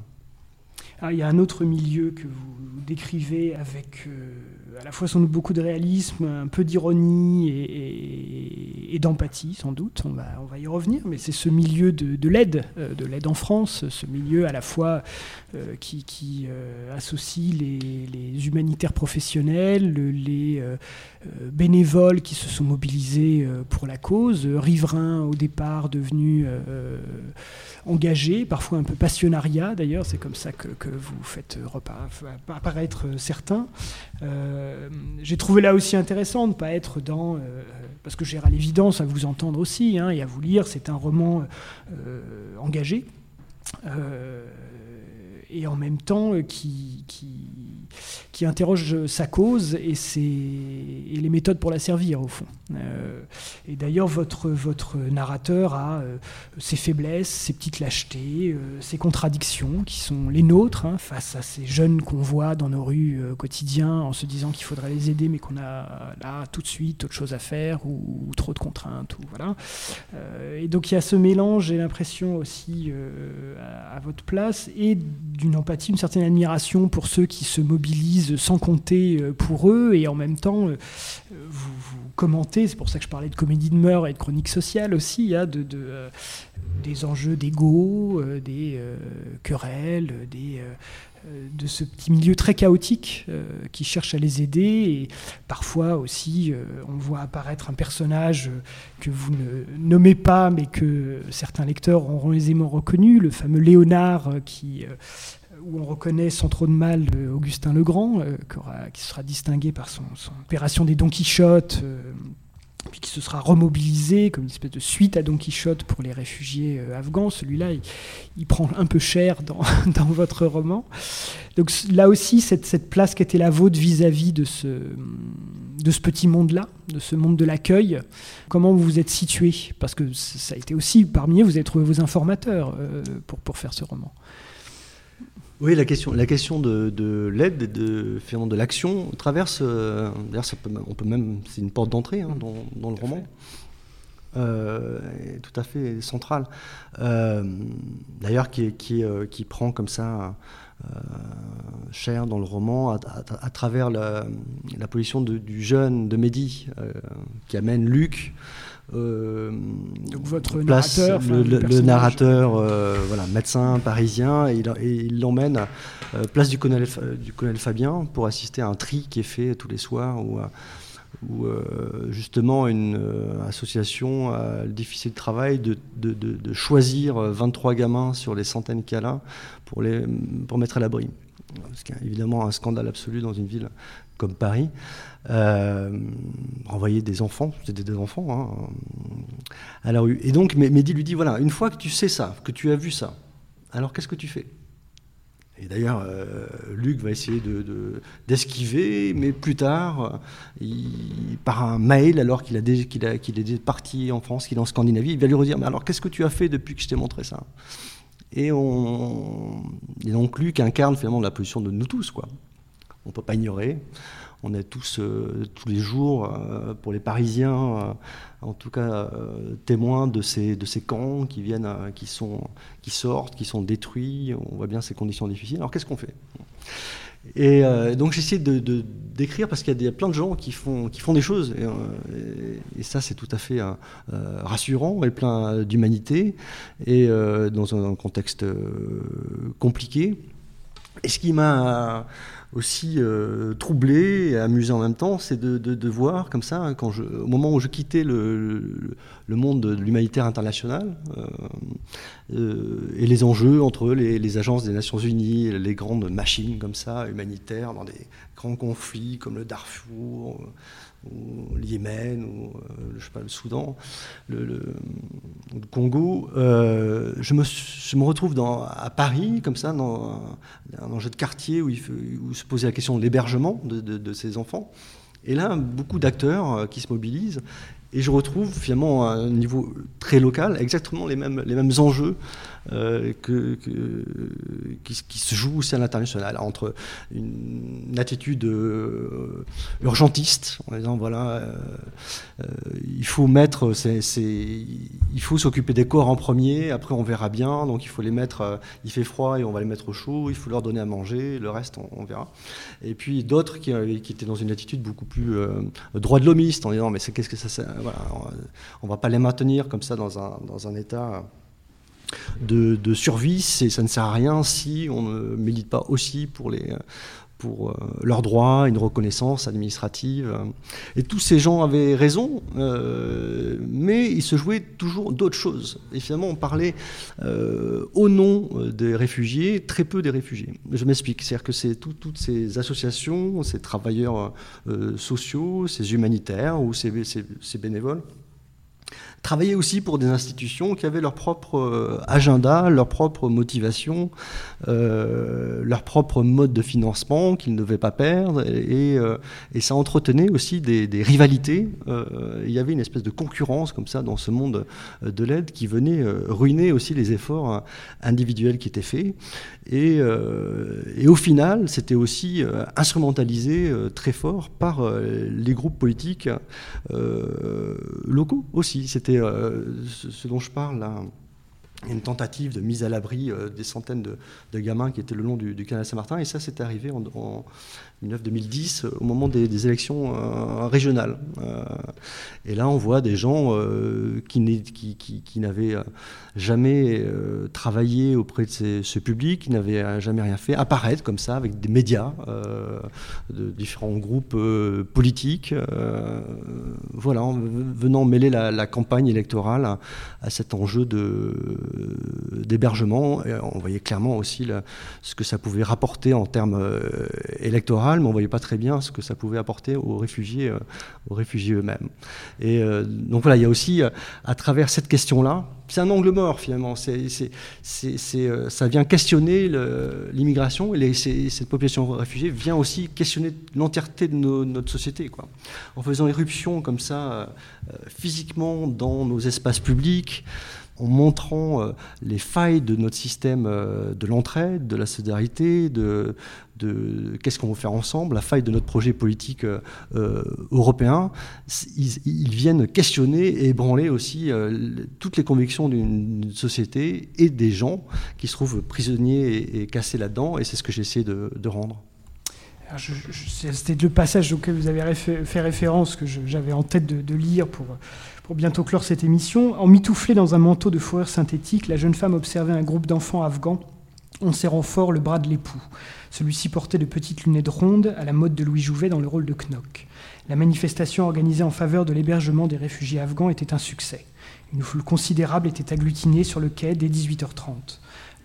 Ah, il y a un autre milieu que vous décrivez avec euh, à la fois sans doute beaucoup de réalisme, un peu d'ironie et, d'empathie sans doute, on va, y revenir, mais c'est ce milieu de, l'aide, euh, de l'aide en France, ce milieu à la fois qui, qui associe les, humanitaires professionnels, les bénévoles qui se sont mobilisés pour la cause, riverains au départ devenus engagé, parfois un peu passionnariat d'ailleurs, c'est comme ça que, vous faites apparaître certains. Euh, j'ai trouvé là aussi intéressant de ne pas être dans, euh, parce que j'ai à l'évidence à vous entendre aussi hein, et à vous lire, c'est un roman euh, engagé et en même temps qui, qui qui interroge sa cause et, ses, et les méthodes pour la servir, au fond. Euh, et d'ailleurs, votre, votre narrateur a euh, ses faiblesses, ses petites lâchetés, euh, ses contradictions, qui sont les nôtres, hein, face à ces jeunes qu'on voit dans nos rues au quotidien, en se disant qu'il faudrait les aider, mais qu'on a là tout de suite autre chose à faire, ou, trop de contraintes. Ou, voilà. et donc il y a ce mélange, j'ai l'impression aussi, à, à, votre place, et d'une empathie, une certaine admiration pour ceux qui se mobilisent sans compter euh, pour eux, et en même temps, euh, vous, commentez, c'est pour ça que je parlais de comédie de mœurs et de chronique sociale aussi, hein, de, euh, des enjeux d'ego, des querelles, des de ce petit milieu très chaotique qui cherche à les aider et parfois aussi on voit apparaître un personnage que vous ne nommez pas mais que certains lecteurs auront aisément reconnu, le fameux Léonard qui où on reconnaît sans trop de mal euh, Augustin Legrand, euh, qui, sera distingué par son, opération des Don Quichotte, euh, puis qui se sera remobilisé comme une espèce de suite à Don Quichotte pour les réfugiés afghans. Celui-là, il, prend un peu cher dans, <laughs> votre roman. Donc là aussi, cette, place qui était la vôtre vis-à-vis de, ce, petit monde-là, de ce monde de l'accueil, comment vous vous êtes situé? Parce que ça a été aussi, parmi eux, vous avez trouvé vos informateurs pour faire ce roman. Oui, la question, la question de, de l'aide et de, de l'action traverse, euh, d'ailleurs on peut même, c'est une porte d'entrée hein, dans, dans, le roman, euh, tout à fait centrale. Euh, d'ailleurs, qui, qui, qui, prend comme ça cher dans le roman à, travers la, la position du jeune, de Mehdi, qui amène Luc. Euh, Donc votre narrateur, le, narrateur, euh, voilà, médecin parisien, et il l'emmène euh, place du colonel, du colonel Fabien pour assister à un tri qui est fait tous les soirs où, justement une association a le difficile travail de, de, de, choisir 23 gamins sur les centaines qu'il y a là pour, les, pour mettre à l'abri. Ce qui est évidemment un scandale absolu dans une ville comme Paris, euh, renvoyer des enfants, c'était des enfants, hein, à la rue. Et donc Mehdi lui dit, voilà, une fois que tu sais ça, que tu as vu ça, alors qu'est-ce que tu fais? Et d'ailleurs, euh, Luc va essayer d'esquiver, de, mais plus tard, il, par un mail, alors qu'il a, qu'il est parti en France, qu'il est en Scandinavie, il va lui redire Mais alors, qu'est-ce que tu as fait depuis que je t'ai montré ça? Et, on, et donc, Luc incarne finalement la position de nous tous. Quoi. On peut pas ignorer. On est tous, euh, tous les jours, euh, pour les Parisiens, en tout cas témoins de ces, de ces camps qui, viennent, qui, sont, qui sortent, qui sont détruits. On voit bien ces conditions difficiles. Alors qu'est-ce qu'on fait? Et donc j'essaie de, d'écrire parce qu'il y a plein de gens qui font, qui font des choses. Et, ça, c'est tout à fait rassurant et plein d'humanité. Et dans un, contexte compliqué. Et ce qui m'a aussi euh, troublé et amusé en même temps, c'est de, de, voir comme ça, hein, quand je, au moment où je quittais le, le monde de l'humanitaire international euh, euh, et les enjeux entre les, les, agences des Nations Unies, les grandes machines comme ça, humanitaires, dans des grands conflits comme le Darfour ou le Yémen, ou euh, le Soudan, le, le, Congo, euh, je, me, retrouve à Paris, comme ça, dans un, enjeu de quartier où se posait la question de l'hébergement de, ces enfants. Et là, beaucoup d'acteurs euh, qui se mobilisent et je retrouve finalement à un niveau très local exactement les mêmes, les mêmes enjeux euh, qui, se jouent aussi à l'international, entre une, attitude euh, urgentiste, en disant voilà, euh, il faut mettre, il faut s'occuper des corps en premier, après on verra bien, donc il faut les mettre, il fait froid et on va les mettre au chaud, il faut leur donner à manger, le reste on, verra. Et puis d'autres qui, étaient dans une attitude beaucoup plus droit de l'homiste, en disant mais qu'est-ce que ça, voilà, on, ne va pas les maintenir comme ça dans un, dans un état de, survie, ça ne sert à rien si on ne milite pas aussi pour, les, pour euh, leurs droits, une reconnaissance administrative. Et tous ces gens avaient raison, euh, mais il se jouait toujours d'autres choses. Et finalement, on parlait euh, au nom des réfugiés, très peu des réfugiés. Je m'explique, c'est-à-dire que c'est toutes ces associations, ces travailleurs sociaux, ces humanitaires ou ces bénévoles, travailler aussi pour des institutions qui avaient leur propre euh, agenda, leur propre motivation, euh, leur propre mode de financement qu'ils ne devaient pas perdre. Et, euh, ça entretenait aussi des, rivalités. il y avait une espèce de concurrence comme ça dans ce monde de l'aide qui venait ruiner aussi les efforts individuels qui étaient faits. Et, au final, c'était aussi instrumentalisé très fort par les groupes politiques locaux aussi. Euh, ce, dont je parle là une tentative de mise à l'abri euh, des centaines de, gamins qui étaient le long du, canal Saint-Martin. Et ça, c'est arrivé en, en 2010 au moment des, élections euh, régionales. et là, on voit des gens qui, n'avaient jamais travaillé auprès de ce public, qui n'avaient jamais rien fait, apparaître comme ça avec des médias de différents groupes politiques, voilà, en venant mêler la, campagne électorale à cet enjeu de d'hébergement. On voyait clairement aussi ce que ça pouvait rapporter en termes euh, électoraux, mais on voyait pas très bien ce que ça pouvait apporter aux réfugiés, euh, aux réfugiés eux-mêmes. Et euh, donc voilà, il y a aussi, à travers cette question-là, c'est un angle mort finalement. C'est, ça vient questionner l'immigration et cette population réfugiée vient aussi questionner l'entièreté de notre société. Quoi. En faisant éruption comme ça, physiquement, dans nos espaces publics, en montrant euh, les failles de notre système euh, de l'entraide, de la solidarité, de, qu'est-ce qu'on veut faire ensemble, la faille de notre projet politique euh, européen, ils, viennent questionner et ébranler aussi toutes les convictions d'une société et des gens qui se trouvent prisonniers et, cassés là-dedans, et c'est ce que j'essaie de, de rendre. C'était le passage auquel vous avez fait référence que j'avais en tête de, lire pour pour bientôt clore cette émission, en mitouflée dans un manteau de fourrure synthétique, la jeune femme observait un groupe d'enfants afghans en serrant fort le bras de l'époux. Celui-ci portait de petites lunettes rondes, à la mode de Louis Jouvet dans le rôle de Knock. La manifestation organisée en faveur de l'hébergement des réfugiés afghans était un succès. Une foule considérable était agglutinée sur le quai dès 18h30.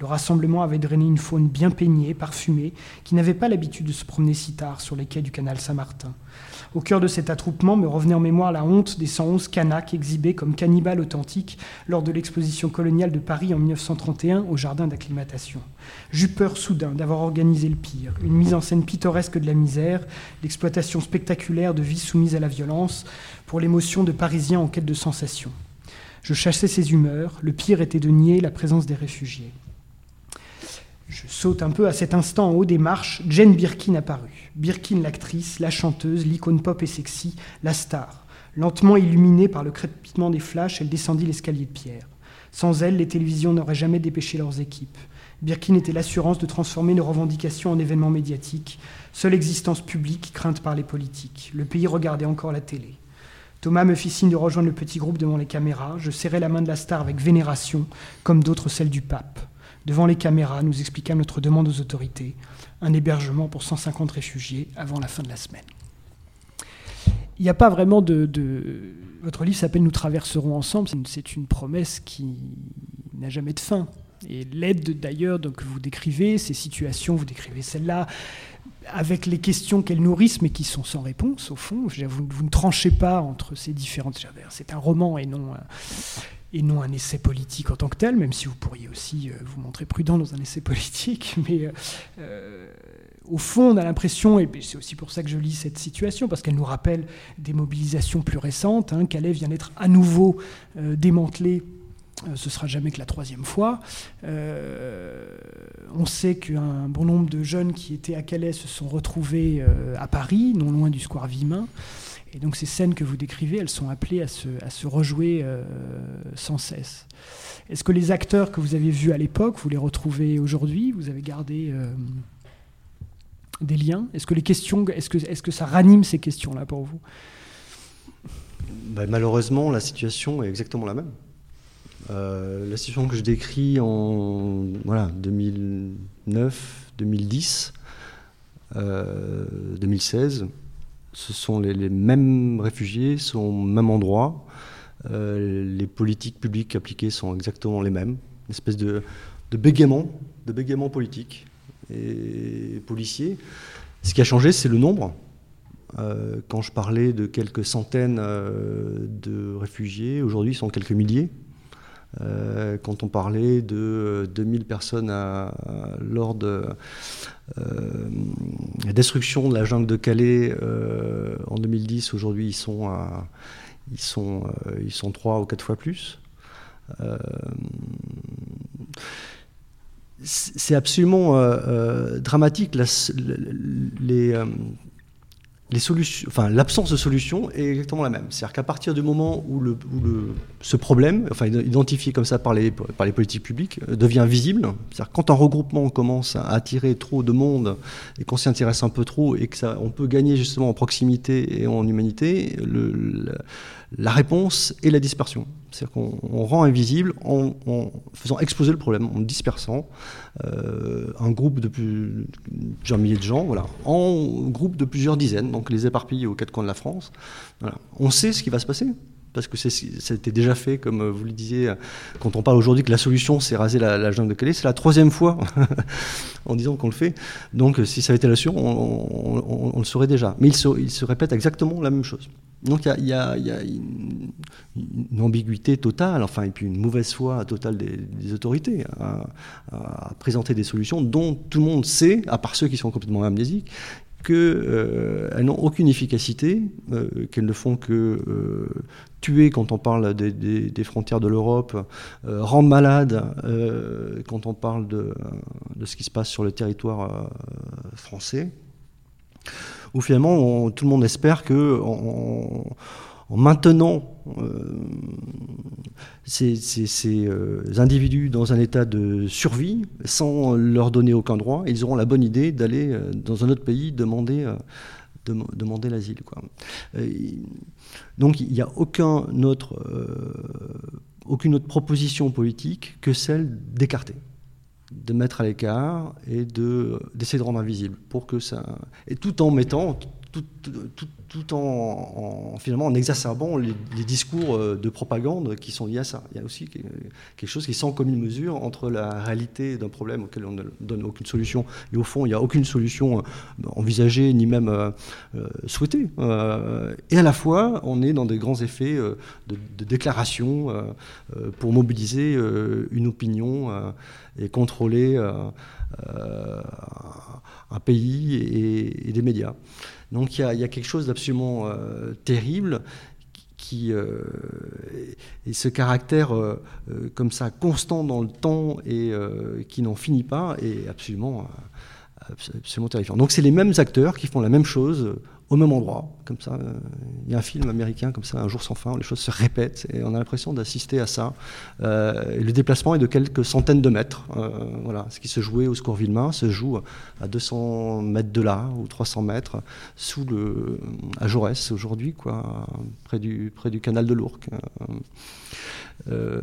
Le rassemblement avait drainé une faune bien peignée, parfumée, qui n'avait pas l'habitude de se promener si tard sur les quais du canal Saint-Martin. Au cœur de cet attroupement me revenait en mémoire la honte des 111 Kanaks exhibés comme cannibales authentiques lors de l'exposition coloniale de Paris en 1931 au jardin d'acclimatation. J'eus peur soudain d'avoir organisé le pire, une mise en scène pittoresque de la misère, l'exploitation spectaculaire de vie soumise à la violence, pour l'émotion de Parisiens en quête de sensations. Je chassais ces humeurs, le pire était de nier la présence des réfugiés. Je saute un peu à cet instant en haut des marches, Jane Birkin apparut. Birkin l'actrice, la chanteuse, l'icône pop et sexy, la star. Lentement illuminée par le crépitement des flashs, elle descendit l'escalier de pierre. Sans elle, les télévisions n'auraient jamais dépêché leurs équipes. Birkin était l'assurance de transformer nos revendications en événements médiatiques, seule existence publique crainte par les politiques. Le pays regardait encore la télé. Thomas me fit signe de rejoindre le petit groupe devant les caméras. Je serrai la main de la star avec vénération, comme d'autres celle du pape. Devant les caméras, nous expliquâmes notre demande aux autorités, un hébergement pour 150 réfugiés avant la fin de la semaine. Il n'y a pas vraiment de, Votre livre s'appelle Nous traverserons ensemble. C'est une promesse qui n'a jamais de fin. Et l'aide d'ailleurs que vous décrivez, ces situations, vous décrivez celle-là, avec les questions qu'elles nourrissent, mais qui sont sans réponse, au fond. Vous, vous ne tranchez pas entre ces différentes... C'est un roman et non et non un essai politique en tant que tel, même si vous pourriez aussi euh, vous montrer prudent dans un essai <laughs> politique. Mais euh, euh, au fond, on a l'impression, et c'est aussi pour ça que je lis cette situation, parce qu'elle nous rappelle des mobilisations plus récentes. Hein, Calais vient d'être à nouveau démantelé ce sera jamais que la troisième fois. on sait qu'un bon nombre de jeunes qui étaient à Calais se sont retrouvés à Paris, non loin du square Vimin. Et donc ces scènes que vous décrivez, elles sont appelées à se, rejouer euh, sans cesse. Est-ce que les acteurs que vous avez vus à l'époque, vous les retrouvez aujourd'hui? Vous avez gardé euh, des liens? Est-ce que est-ce que ça ranime ces questions-là pour vous? Ben, Malheureusement, la situation est exactement la même. Euh, la situation que je décris en voilà, 2009, 2010, 2016 ce sont les, mêmes réfugiés, sont au même endroit. Euh, les politiques publiques appliquées sont exactement les mêmes. Une espèce de, bégaiement, de bégaiement politique et policier. Ce qui a changé, c'est le nombre. Euh, quand je parlais de quelques centaines euh, de réfugiés, aujourd'hui, ils sont quelques milliers. Euh, quand on parlait de 2000 euh, personnes lors de euh, la destruction de la jungle de Calais en 2010, aujourd'hui ils sont, ils, sont, ils sont trois ou quatre fois plus. c'est absolument dramatique. les, enfin, l'absence de solution est exactement la même. C'est-à-dire qu'à partir du moment où, le, ce problème, enfin, identifié comme ça par les, par les politiques publiques, euh, devient visible, c'est-à-dire quand un regroupement commence à attirer trop de monde et qu'on s'y intéresse un peu trop et que ça, on peut gagner justement en proximité et en humanité, la réponse est la dispersion. C'est-à-dire qu'on rend invisible en, faisant exploser le problème, en dispersant euh, un groupe de plusieurs milliers de gens, en groupe de plusieurs dizaines, donc les éparpiller aux quatre coins de la France. On sait ce qui va se passer parce que c'était déjà fait, comme vous le disiez, quand on parle aujourd'hui que la solution c'est raser la, jungle de Calais, c'est la troisième fois <laughs> en disant qu'on le fait. Donc si ça avait été la solution, on, le saurait déjà. Mais il se, il répète exactement la même chose. Donc il y, a, une, ambiguïté totale, enfin, et puis une mauvaise foi totale des, autorités à, présenter des solutions dont tout le monde sait, à part ceux qui sont complètement amnésiques, qu'elles euh, n'ont aucune efficacité, euh, qu'elles ne font que euh, tuer quand on parle des, frontières de l'Europe, rendre malade quand on parle de, ce qui se passe sur le territoire français. Où finalement tout le monde espère que en, maintenant euh, ces, euh, individus dans un état de survie, sans leur donner aucun droit, ils auront la bonne idée d'aller euh, dans un autre pays demander, demander l'asile. donc il n'y a aucune autre proposition politique que celle d'écarter de mettre à l'écart et de d'essayer de rendre invisible pour que ça et tout en mettant tout, en, finalement en exacerbant les, discours euh, de propagande qui sont liés à ça. Il y a aussi quelque chose qui est sans commune mesure entre la réalité d'un problème auquel on ne donne aucune solution et au fond il n'y a aucune solution euh, envisagée ni même euh, souhaitée. et à la fois on est dans des grands effets de, de, déclaration pour mobiliser une opinion et contrôler un pays et, des médias. Donc il y a, quelque chose d'absolument euh, terrible qui euh, et ce caractère euh, comme ça constant dans le temps et qui n'en finit pas est absolument absolument terrifiant. Donc c'est les mêmes acteurs qui font la même chose au même endroit, comme ça. Il y a un film américain comme ça, Un jour sans fin, où les choses se répètent et on a l'impression d'assister à ça. Euh, le déplacement est de quelques centaines de mètres. Euh, voilà, ce qui se jouait au Score Villemain se joue à 200 mètres de là ou 300 mètres sous le à Jaurès aujourd'hui, quoi, près du près du canal de l'Ourcq. Euh,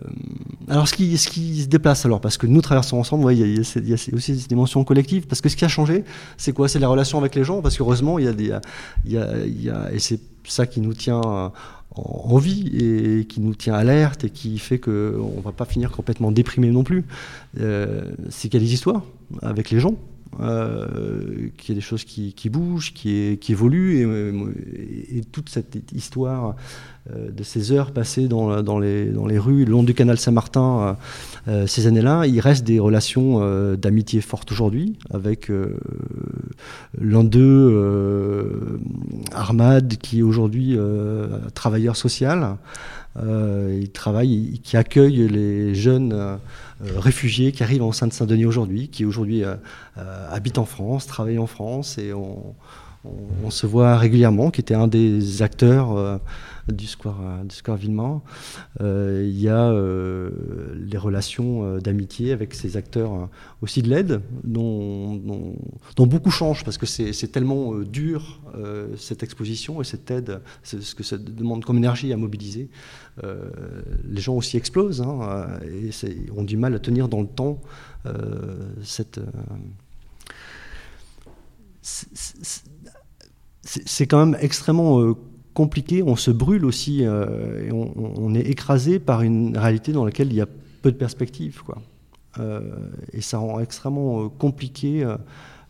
alors, ce qui, ce qui se déplace, alors, parce que nous traversons ensemble, il y, a, aussi des dimensions collectives, parce que ce qui a changé, c'est quoi? C'est la relation avec les gens, parce qu'heureusement, il y a des, et c'est ça qui nous tient en vie et qui nous tient alerte et qui fait qu'on ne va pas finir complètement déprimé non plus. Euh, c'est qu'il y a des histoires avec les gens, euh, qu'il y a des choses qui, bougent, qui, évoluent, et, toute cette histoire euh, de ces heures passées dans, dans, les, dans, les, rues le long du canal Saint-Martin euh, ces années-là, il reste des relations d'amitié fortes aujourd'hui, avec l'un d'eux, Armad, qui est aujourd'hui travailleur social. Il travaille, qui accueille les jeunes euh, réfugiés qui arrivent en Seine-Saint-Denis aujourd'hui, qui aujourd'hui euh, euh, habitent en France, travaillent en France, et on, se voit régulièrement, qui était un des acteurs du Square, du Square Villemont. il y a les relations d'amitié avec ces acteurs aussi de l'aide, dont, dont, beaucoup changent, parce que c'est tellement dur, cette exposition et cette aide, ce que ça demande comme énergie à mobiliser. Euh, les gens aussi explosent hein, et ont du mal à tenir dans le temps euh, cette. Euh, c'est quand même extrêmement compliqué, on se brûle aussi, et on, est écrasé par une réalité dans laquelle il y a peu de perspectives. Quoi. et ça rend extrêmement compliqué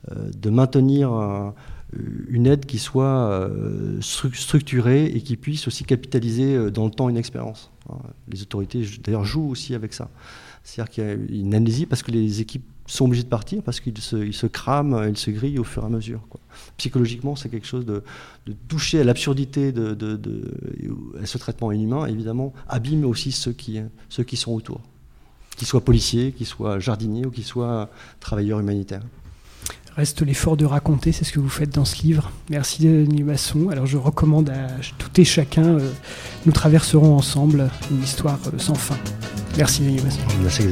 de maintenir euh, une aide qui soit euh, structurée et qui puisse aussi capitaliser euh, dans le temps une expérience. Hein, les autorités, d'ailleurs, jouent aussi avec ça. C'est-à-dire qu'il y a une amnésie parce que les équipes sont obligées de partir, parce qu'ils se, ils se crament, ils se grillent au fur et à mesure. Psychologiquement, c'est quelque chose de, toucher à l'absurdité de, ce traitement inhumain, évidemment, abîme aussi ceux qui, ceux qui sont autour, qu'ils soient policiers, qu'ils soient jardiniers ou qu'ils soient travailleurs humanitaires. Reste l'effort de raconter, c'est ce que vous faites dans ce livre. Merci Denis Masson. Alors je recommande à tout et chacun, euh, nous traverserons ensemble une histoire euh, sans fin. Merci Denis Masson. Merci